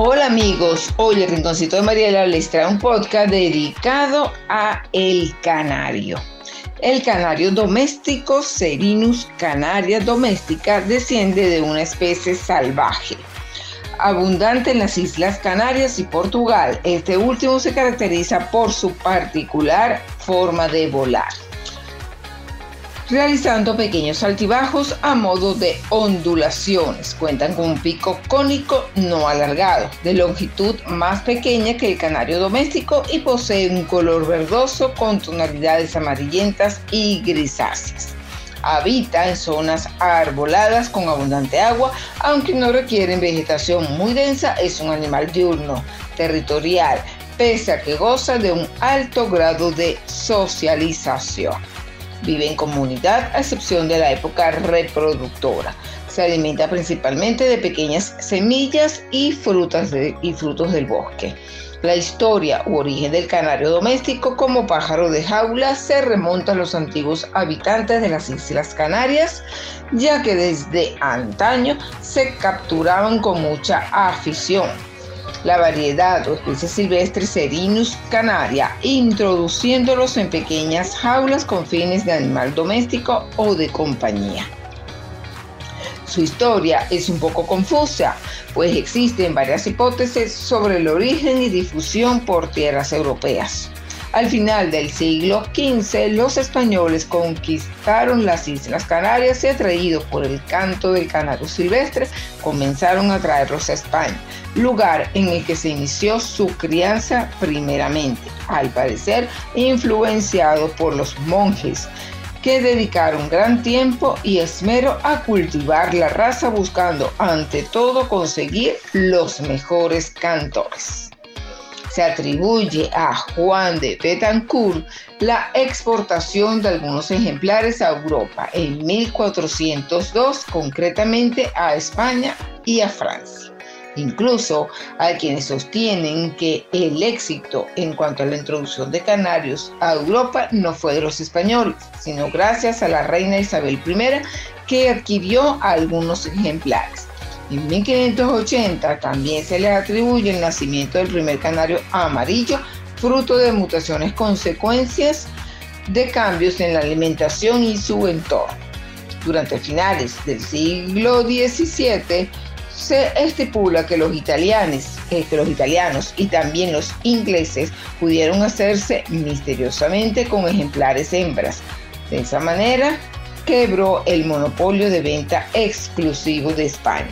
Hola amigos, hoy el Rinconcito de Mariela les trae un podcast dedicado a el canario. El canario doméstico, Serinus canaria doméstica, desciende de una especie salvaje. Abundante en las Islas Canarias y Portugal, este último se caracteriza por su particular forma de volar realizando pequeños altibajos a modo de ondulaciones. Cuentan con un pico cónico no alargado, de longitud más pequeña que el canario doméstico y posee un color verdoso con tonalidades amarillentas y grisáceas. Habita en zonas arboladas con abundante agua, aunque no requieren vegetación muy densa, es un animal diurno, territorial, pese a que goza de un alto grado de socialización. Vive en comunidad a excepción de la época reproductora. Se alimenta principalmente de pequeñas semillas y, frutas y frutos del bosque. La historia u origen del canario doméstico como pájaro de jaula se remonta a los antiguos habitantes de las Islas Canarias, ya que desde antaño se capturaban con mucha afición la variedad o especie silvestre Serinus canaria, introduciéndolos en pequeñas jaulas con fines de animal doméstico o de compañía. Su historia es un poco confusa, pues existen varias hipótesis sobre el origen y difusión por tierras europeas. Al final del siglo XV, los españoles conquistaron las Islas Canarias y atraídos por el canto del canario silvestre, comenzaron a traerlos a España, lugar en el que se inició su crianza primeramente, al parecer influenciado por los monjes que dedicaron gran tiempo y esmero a cultivar la raza buscando ante todo conseguir los mejores cantores se atribuye a Juan de Betancourt la exportación de algunos ejemplares a Europa en 1402, concretamente a España y a Francia. Incluso hay quienes sostienen que el éxito en cuanto a la introducción de canarios a Europa no fue de los españoles, sino gracias a la reina Isabel I que adquirió algunos ejemplares. En 1580 también se le atribuye el nacimiento del primer canario amarillo, fruto de mutaciones consecuencias de cambios en la alimentación y su entorno. Durante finales del siglo XVII se estipula que los italianos, que los italianos y también los ingleses pudieron hacerse misteriosamente con ejemplares hembras. De esa manera, quebró el monopolio de venta exclusivo de España.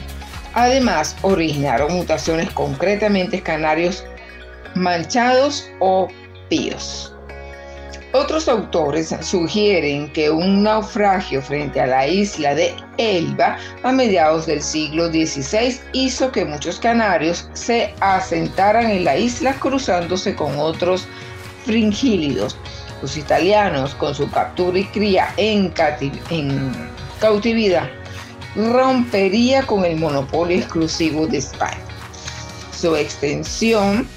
Además, originaron mutaciones concretamente canarios manchados o píos. Otros autores sugieren que un naufragio frente a la isla de Elba a mediados del siglo XVI hizo que muchos canarios se asentaran en la isla cruzándose con otros fringílidos. Los italianos, con su captura y cría en, en cautividad, rompería con el monopolio exclusivo de España. Su extensión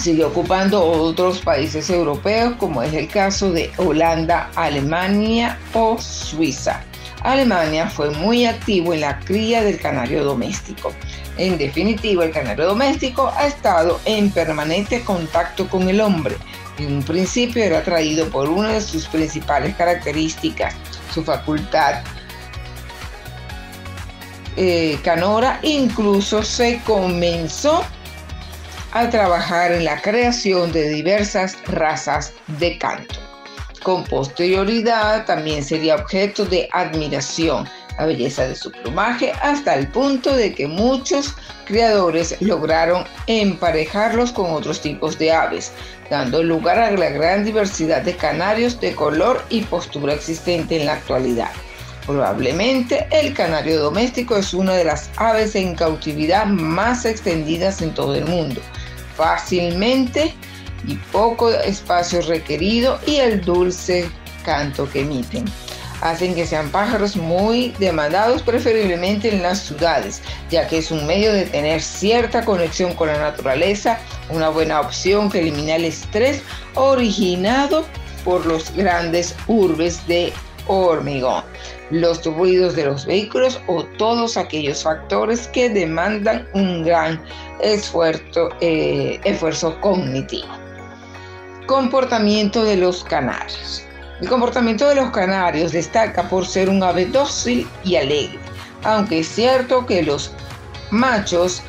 sigue ocupando otros países europeos, como es el caso de Holanda, Alemania o Suiza. Alemania fue muy activo en la cría del canario doméstico. En definitiva, el canario doméstico ha estado en permanente contacto con el hombre. En un principio era atraído por una de sus principales características, su facultad eh, Canora incluso se comenzó a trabajar en la creación de diversas razas de canto. Con posterioridad también sería objeto de admiración la belleza de su plumaje hasta el punto de que muchos criadores lograron emparejarlos con otros tipos de aves, dando lugar a la gran diversidad de canarios de color y postura existente en la actualidad. Probablemente el canario doméstico es una de las aves en cautividad más extendidas en todo el mundo. Fácilmente y poco espacio requerido y el dulce canto que emiten hacen que sean pájaros muy demandados preferiblemente en las ciudades, ya que es un medio de tener cierta conexión con la naturaleza, una buena opción que elimina el estrés originado por los grandes urbes de hormigón. Los ruidos de los vehículos o todos aquellos factores que demandan un gran esfuerzo, eh, esfuerzo cognitivo. Comportamiento de los canarios. El comportamiento de los canarios destaca por ser un ave dócil y alegre, aunque es cierto que los machos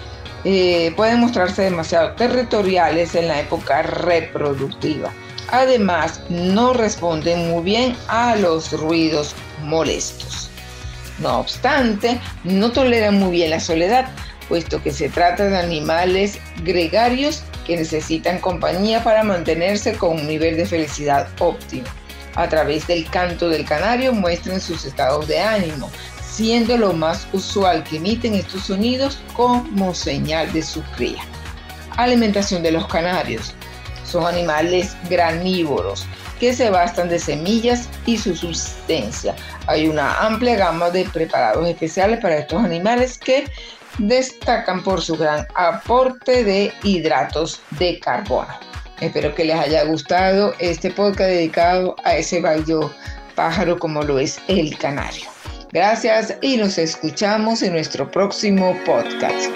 eh, pueden mostrarse demasiado territoriales en la época reproductiva. Además, no responden muy bien a los ruidos molestos. No obstante, no toleran muy bien la soledad, puesto que se trata de animales gregarios que necesitan compañía para mantenerse con un nivel de felicidad óptimo. A través del canto del canario muestran sus estados de ánimo, siendo lo más usual que emiten estos sonidos como señal de su cría. Alimentación de los canarios. Son animales granívoros que se bastan de semillas y su subsistencia. Hay una amplia gama de preparados especiales para estos animales que destacan por su gran aporte de hidratos de carbono. Espero que les haya gustado este podcast dedicado a ese bello pájaro como lo es el canario. Gracias y nos escuchamos en nuestro próximo podcast.